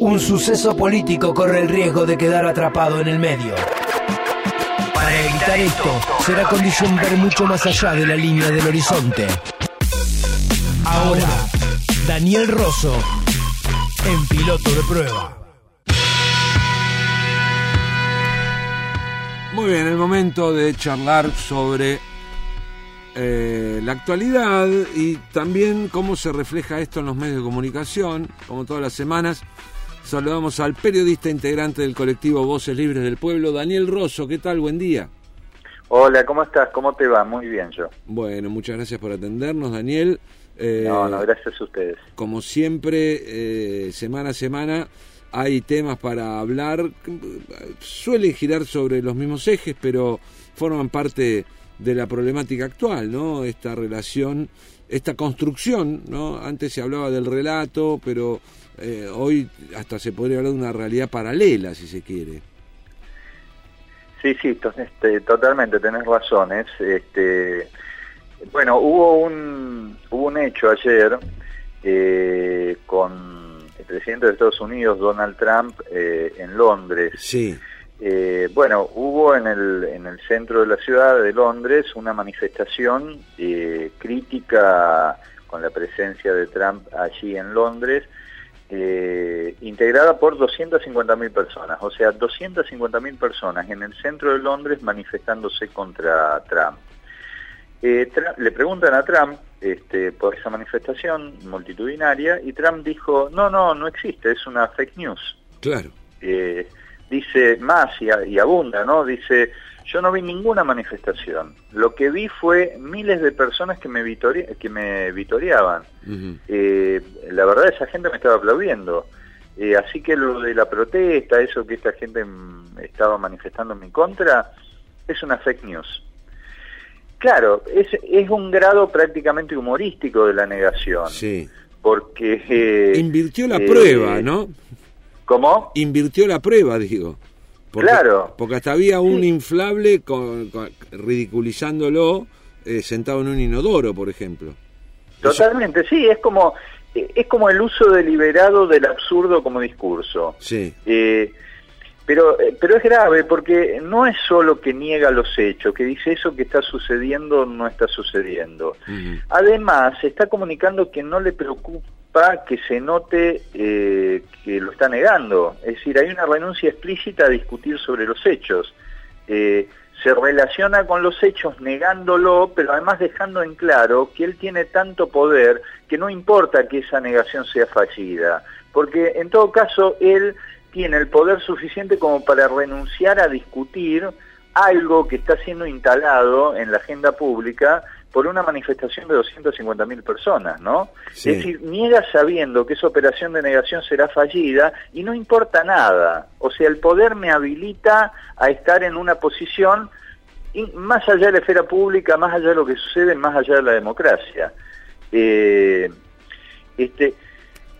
un suceso político corre el riesgo de quedar atrapado en el medio. Para evitar esto, será condición ver mucho más allá de la línea del horizonte. Ahora, Daniel Rosso, en piloto de prueba. Muy bien, el momento de charlar sobre eh, la actualidad y también cómo se refleja esto en los medios de comunicación, como todas las semanas. Saludamos al periodista integrante del colectivo Voces Libres del Pueblo, Daniel Rosso. ¿Qué tal? Buen día. Hola, ¿cómo estás? ¿Cómo te va? Muy bien yo. Bueno, muchas gracias por atendernos, Daniel. Eh, no, no, gracias a ustedes. Como siempre, eh, semana a semana hay temas para hablar. Suelen girar sobre los mismos ejes, pero forman parte de la problemática actual, ¿no? Esta relación, esta construcción, ¿no? Antes se hablaba del relato, pero eh, hoy hasta se podría hablar de una realidad paralela, si se quiere. Sí, sí, este, totalmente, tenés razones. Este, bueno, hubo un, hubo un hecho ayer eh, con el presidente de Estados Unidos, Donald Trump, eh, en Londres. Sí. Eh, bueno, hubo en el, en el centro de la ciudad de Londres una manifestación eh, crítica con la presencia de Trump allí en Londres, eh, integrada por 250.000 personas, o sea, 250.000 personas en el centro de Londres manifestándose contra Trump. le preguntan a Trump este, por esa manifestación multitudinaria y Trump dijo, no, no, no existe, es una fake news. Claro dice más y, abunda, ¿no? Dice, yo no vi ninguna manifestación. Lo que vi fue miles de personas que me, que me vitoreaban. Eh, la verdad, esa gente me estaba aplaudiendo. Eh, así que lo de la protesta, eso que esta gente estaba manifestando en mi contra, es una fake news. Claro, es, es un grado prácticamente humorístico de la negación. Sí. Porque... Eh, Invirtió la prueba, ¿no? ¿Cómo? Invirtió la prueba, digo. claro. Porque hasta había un inflable con, ridiculizándolo eh, sentado en un inodoro, por ejemplo. Totalmente, sí, es como eh, es como el uso deliberado del absurdo como discurso. Sí. Eh, pero, pero es grave porque no es solo que niega los hechos, que dice eso que está sucediendo no está sucediendo. Además, está comunicando que no le preocupa que se note eh, que lo está negando. Es decir, hay una renuncia explícita a discutir sobre los hechos. Eh, se relaciona con los hechos negándolo, pero además dejando en claro que él tiene tanto poder que no importa que esa negación sea fallida, porque en todo caso él tiene el poder suficiente como para renunciar a discutir algo que está siendo instalado en la agenda pública por una manifestación de 250.000 personas, ¿no? Es decir, niega sabiendo que esa operación de negación será fallida y no importa nada. O sea, el poder me habilita a estar en una posición más allá de la esfera pública, más allá de lo que sucede, más allá de la democracia. Eh, este,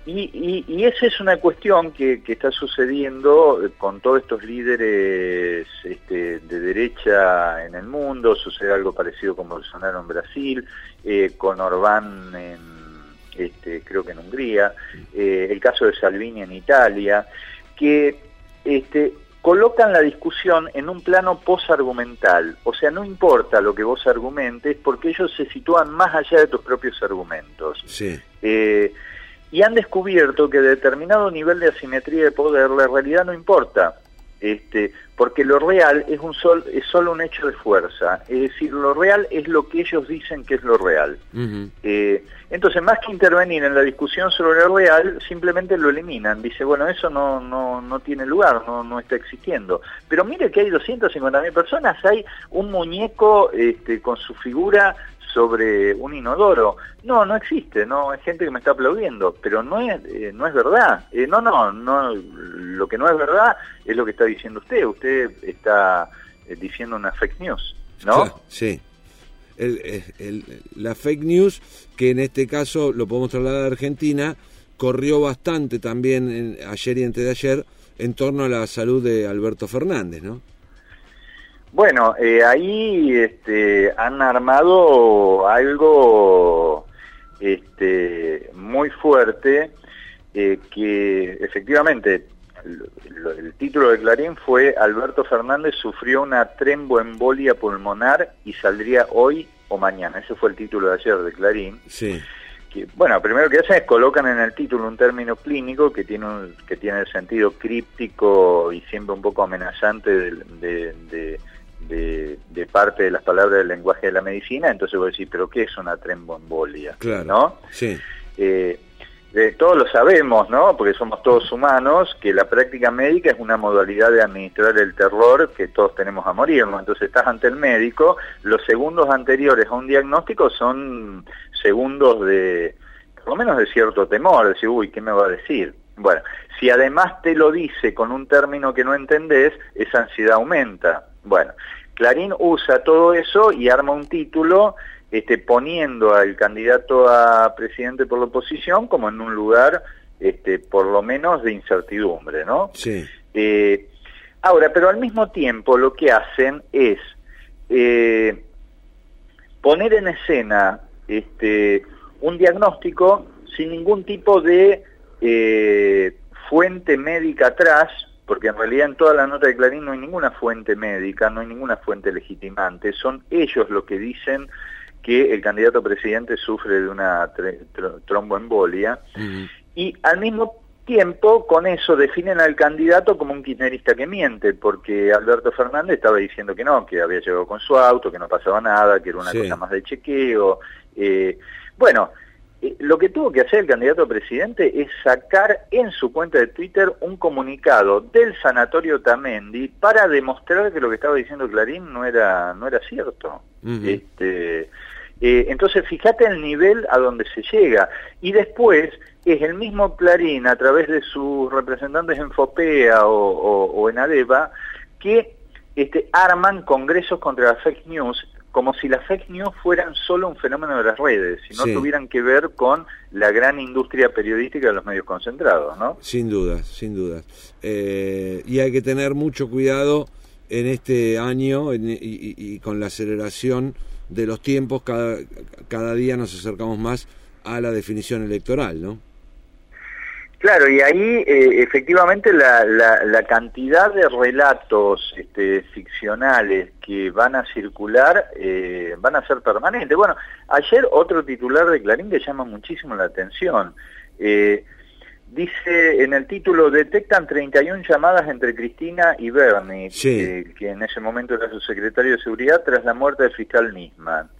y, y, esa es una cuestión que, está sucediendo con todos estos líderes este, de derecha en el mundo, sucede algo parecido con Bolsonaro en Brasil, eh, con Orbán en, este, creo que en Hungría, eh, el caso de Salvini en Italia, que este, colocan la discusión en un plano posargumental, o sea, no importa lo que vos argumentes, porque ellos se sitúan más allá de tus propios argumentos. Sí. Eh, y han descubierto que determinado nivel de asimetría de poder la realidad no importa, este, porque lo real es, un sol, es solo un hecho de fuerza, es decir, lo real es lo que ellos dicen que es lo real. Eh, entonces, más que intervenir en la discusión sobre lo real, simplemente lo eliminan. Dice, bueno, eso no, no, no tiene lugar, no, no está existiendo. Pero mire que hay 250.000 personas, hay un muñeco este, con su figura sobre un inodoro. No, no existe, no hay gente que me está aplaudiendo, pero no es eh, no es verdad. Eh, no, no, no, lo que no es verdad es lo que está diciendo usted. Usted está eh, diciendo una fake news, ¿no? Sí. la fake news, que en este caso lo podemos trasladar a Argentina, corrió bastante también ayer y antes de ayer en torno a la salud de Alberto Fernández, ¿no? Bueno, eh, ahí este, han armado algo este, muy fuerte eh, que efectivamente el, título de Clarín fue Alberto Fernández sufrió una tremboembolia pulmonar y saldría hoy o mañana. Ese fue el título de ayer de Clarín. Sí. Que, bueno, primero que hacen es colocan en el título un término clínico que tiene que tiene el sentido críptico y siempre un poco amenazante de, de, de, parte de las palabras del lenguaje de la medicina, entonces voy a decir, pero ¿qué es una tremboembolia? Claro. ¿No? Sí. Eh, todos lo sabemos, ¿no? Porque somos todos humanos, que la práctica médica es una modalidad de administrar el terror que todos tenemos a morirnos. Entonces estás ante el médico, los segundos anteriores a un diagnóstico son segundos de, por lo menos de cierto temor, de decir, uy, ¿qué me va a decir? Bueno, si además te lo dice con un término que no entendés, esa ansiedad aumenta. Bueno, Clarín usa todo eso y arma un título este, poniendo al candidato a presidente por la oposición como en un lugar, este, por lo menos, de incertidumbre, ¿no? Sí. Eh, ahora, pero al mismo tiempo lo que hacen es eh, poner en escena este, un diagnóstico sin ningún tipo de eh, fuente médica atrás, porque en realidad en toda la nota de Clarín no hay ninguna fuente médica, no hay ninguna fuente legitimante, son ellos los que dicen que el candidato presidente sufre de una tromboembolia. Y al mismo tiempo con eso definen al candidato como un kirchnerista que miente, porque Alberto Fernández estaba diciendo que no, que había llegado con su auto, que no pasaba nada, que era una cosa más de chequeo. Eh, bueno, lo que tuvo que hacer el candidato presidente es sacar en su cuenta de Twitter un comunicado del sanatorio Tamendi para demostrar que lo que estaba diciendo Clarín no era no era cierto. este, eh, entonces, fíjate el nivel a donde se llega. Y después es el mismo Clarín, a través de sus representantes en FOPEA o, en ADEVA, que este, arman congresos contra las fake news como si las fake news fueran solo un fenómeno de las redes, si no tuvieran que ver con la gran industria periodística de los medios concentrados, ¿no? Sin duda, sin duda. Eh, y hay que tener mucho cuidado en este año y con la aceleración de los tiempos, cada, cada día nos acercamos más a la definición electoral, ¿no? Claro, y ahí eh, efectivamente la, la, cantidad de relatos este, ficcionales que van a circular eh, van a ser permanentes. Bueno, ayer otro titular de Clarín que llama muchísimo la atención. Eh, Dice en el título, detectan 31 llamadas entre Cristina y Bernie, eh, que en ese momento era su secretario de Seguridad, tras la muerte del fiscal Nisman.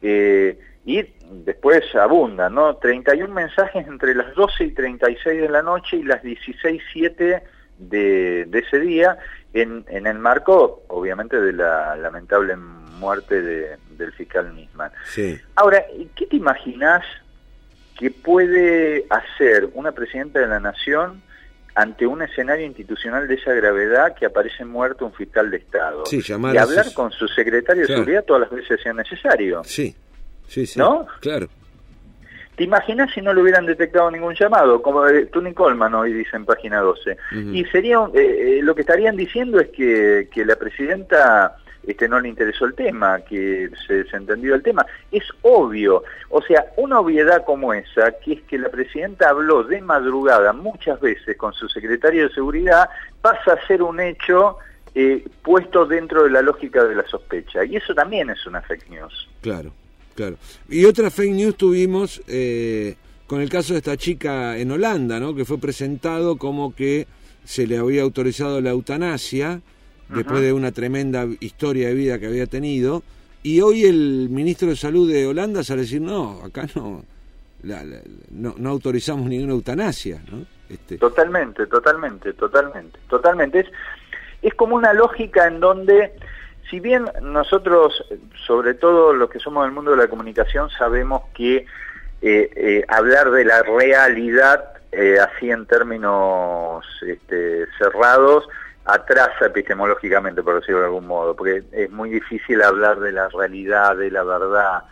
Eh, y después abunda, ¿no? 31 mensajes entre las 12 y 36 de la noche y las 16.07 de, de ese día, en, en el marco, obviamente, de la lamentable muerte de, del fiscal Nisman. Sí. Ahora, ¿qué te imaginas ¿Qué puede hacer una presidenta de la Nación ante un escenario institucional de esa gravedad que aparece muerto un fiscal de Estado? Sí, y hablar con su secretario de seguridad todas las veces sea necesario. Sí, sí, sí. ¿No? Claro. ¿Te imaginas si no le hubieran detectado ningún llamado? Como eh, Tony Coleman hoy dice en página 12. Y sería, eh, eh, lo que estarían diciendo es que, que la presidenta este, no le interesó el tema, que se desentendió el tema. Es obvio, o sea, una obviedad como esa, que es que la presidenta habló de madrugada muchas veces con su secretario de Seguridad, pasa a ser un hecho eh, puesto dentro de la lógica de la sospecha. Y eso también es una fake news. Claro, claro. Y otra fake news tuvimos eh, con el caso de esta chica en Holanda, ¿no? que fue presentado como que se le había autorizado la eutanasia después de una tremenda historia de vida que había tenido. Y hoy el ministro de Salud de Holanda sale a decir, no, acá no, no, autorizamos ninguna eutanasia. ¿no? Este... Totalmente, totalmente, totalmente, totalmente. Es, es como una lógica en donde, si bien nosotros, sobre todo los que somos del mundo de la comunicación, sabemos que eh, eh, hablar de la realidad eh, así en términos este, cerrados atrasa epistemológicamente, por decirlo de algún modo, porque es muy difícil hablar de la realidad, de la verdad,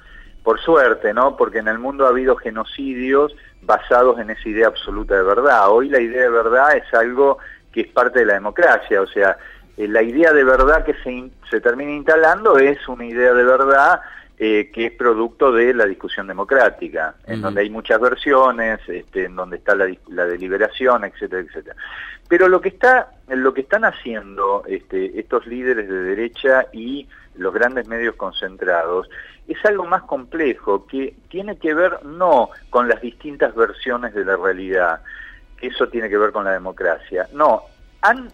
por suerte, ¿no? Porque en el mundo ha habido genocidios basados en esa idea absoluta de verdad. Hoy la idea de verdad es algo que es parte de la democracia, o sea, eh, la idea de verdad que se, se termina instalando es una idea de verdad eh, que es producto de la discusión democrática, en donde hay muchas versiones, este, en donde está la, deliberación, etcétera, etcétera. Pero lo que está, lo que están haciendo este, estos líderes de derecha y los grandes medios concentrados es algo más complejo que tiene que ver no con las distintas versiones de la realidad, eso tiene que ver con la democracia. No, han,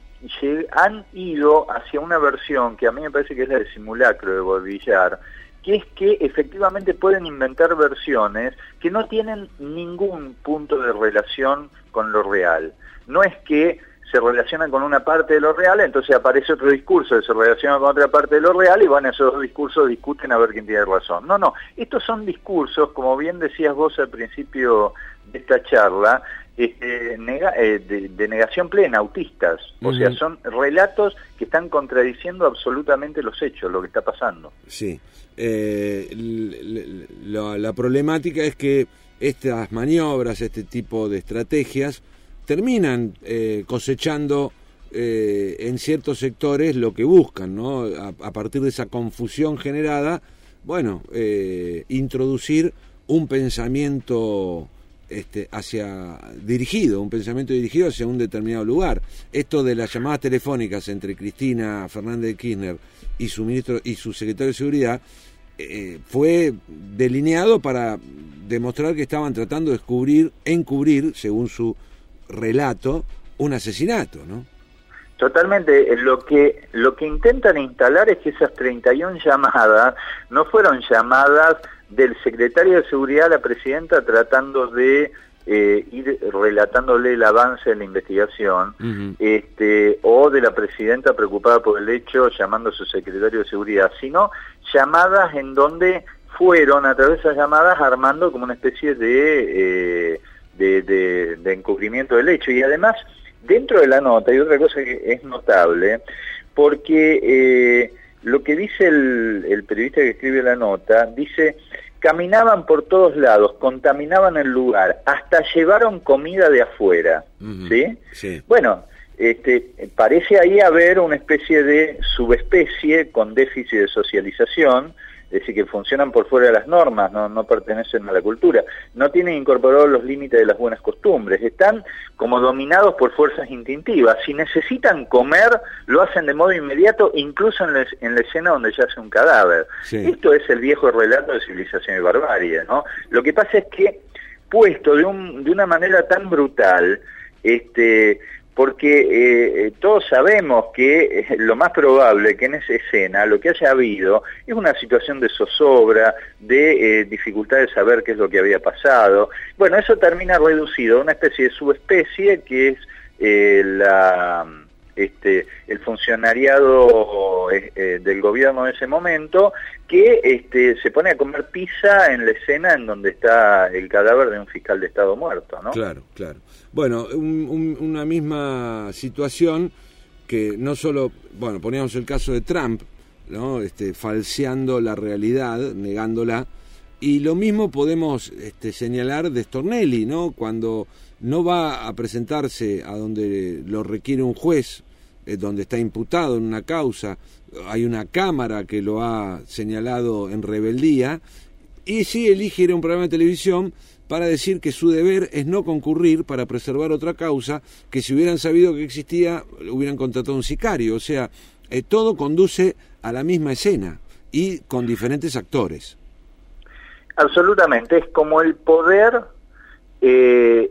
han ido hacia una versión que a mí me parece que es la de simulacro de Bolvillar, que es que efectivamente pueden inventar versiones que no tienen ningún punto de relación con lo real. No es que se relacionan con una parte de lo real, entonces aparece otro discurso que se relaciona con otra parte de lo real y van esos dos discursos discuten a ver quién tiene razón. No, no, estos son discursos, como bien decías vos al principio de esta charla, este, eh, de, negación plena, autistas. O sea, son relatos que están contradiciendo absolutamente los hechos, lo que está pasando. Sí. Eh, la, problemática es que estas maniobras, este tipo de estrategias, terminan eh, cosechando en ciertos sectores lo que buscan, ¿no? A, partir de esa confusión generada, bueno, introducir un pensamiento este, hacia dirigido, un pensamiento dirigido hacia un determinado lugar. Esto de las llamadas telefónicas entre Cristina Fernández de Kirchner y su ministro y su secretario de seguridad eh, fue delineado para demostrar que estaban tratando de descubrir, encubrir, según su relato, un asesinato, ¿no? Totalmente, eh, lo que lo que intentan instalar es que esas 31 llamadas no fueron llamadas del secretario de Seguridad a la presidenta tratando de eh, ir relatándole el avance en la investigación, este, o de la presidenta preocupada por el hecho llamando a su secretario de Seguridad, sino llamadas en donde fueron a través de esas llamadas armando como una especie de, eh, de, encubrimiento del hecho. Y además, dentro de la nota hay otra cosa que es notable, porque... Eh, lo que dice el, periodista que escribe la nota, dice, caminaban por todos lados, contaminaban el lugar, hasta llevaron comida de afuera, ¿sí? ¿sí? Bueno, este, parece ahí haber una especie de subespecie con déficit de socialización, es decir, que funcionan por fuera de las normas, no, no pertenecen a la cultura, no tienen incorporados los límites de las buenas costumbres, están como dominados por fuerzas instintivas. Si necesitan comer, lo hacen de modo inmediato, incluso en la, en la escena donde yace un cadáver. Esto es el viejo relato de civilización y barbarie, ¿no? Lo que pasa es que, puesto de, un, de una manera tan brutal, este, porque eh, eh, todos sabemos que eh, lo más probable que en esa escena lo que haya habido es una situación de zozobra, de dificultad de saber qué es lo que había pasado. Bueno, eso termina reducido a una especie de subespecie que es la este, el funcionariado eh, eh, del gobierno de ese momento que este, se pone a comer pizza en la escena en donde está el cadáver de un fiscal de Estado muerto, ¿no? Claro, claro. Bueno, una misma situación que no solo, bueno, poníamos el caso de Trump, ¿no? Este, falseando la realidad, negándola, y lo mismo podemos este, señalar de Stornelli, ¿no? Cuando no va a presentarse a donde lo requiere un juez eh, donde está imputado en una causa, hay una cámara que lo ha señalado en rebeldía, y sí elige ir a un programa de televisión para decir que su deber es no concurrir para preservar otra causa, que si hubieran sabido que existía, hubieran contratado un sicario. O sea, eh, todo conduce a la misma escena y con diferentes actores. Absolutamente, es como el poder eh,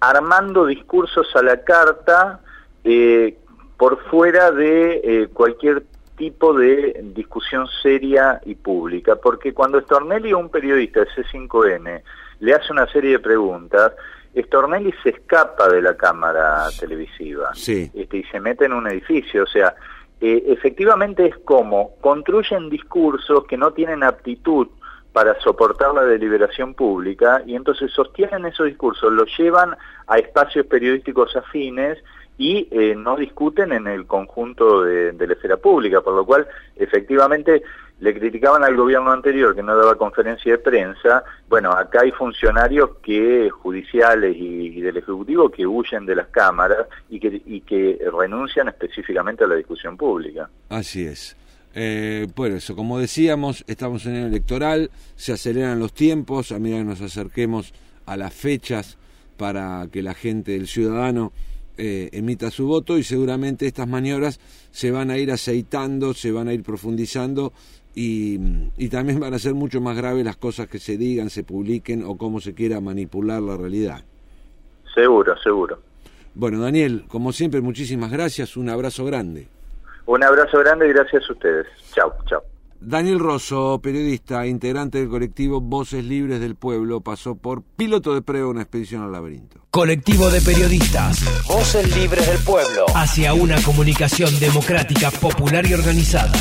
armando discursos a la carta eh, por fuera de eh, cualquier tipo de discusión seria y pública, porque cuando Stornelli, un periodista de C5N, le hace una serie de preguntas, Stornelli se escapa de la cámara televisiva este, y se mete en un edificio, o sea, eh, efectivamente es como construyen discursos que no tienen aptitud para soportar la deliberación pública y entonces sostienen esos discursos, los llevan a espacios periodísticos afines y eh, no discuten en el conjunto de, la esfera pública, por lo cual efectivamente le criticaban al gobierno anterior que no daba conferencia de prensa, bueno, acá hay funcionarios que judiciales y, del Ejecutivo que huyen de las cámaras y que, y que renuncian específicamente a la discusión pública. Así es. Eh, bueno, eso, como decíamos, estamos en el electoral, se aceleran los tiempos, a medida que nos acerquemos a las fechas para que la gente, el ciudadano, eh, emita su voto y seguramente estas maniobras se van a ir aceitando, se van a ir profundizando y, y, también van a ser mucho más graves las cosas que se digan, se publiquen o cómo se quiera manipular la realidad. Seguro, seguro. Bueno, Daniel, como siempre, muchísimas gracias, un abrazo grande. Un abrazo grande y gracias a ustedes. Chao, chao. Daniel Rosso, periodista, integrante del colectivo Voces Libres del Pueblo, pasó por piloto de prueba una expedición al laberinto. Colectivo de periodistas, Voces Libres del Pueblo, hacia una comunicación democrática, popular y organizada.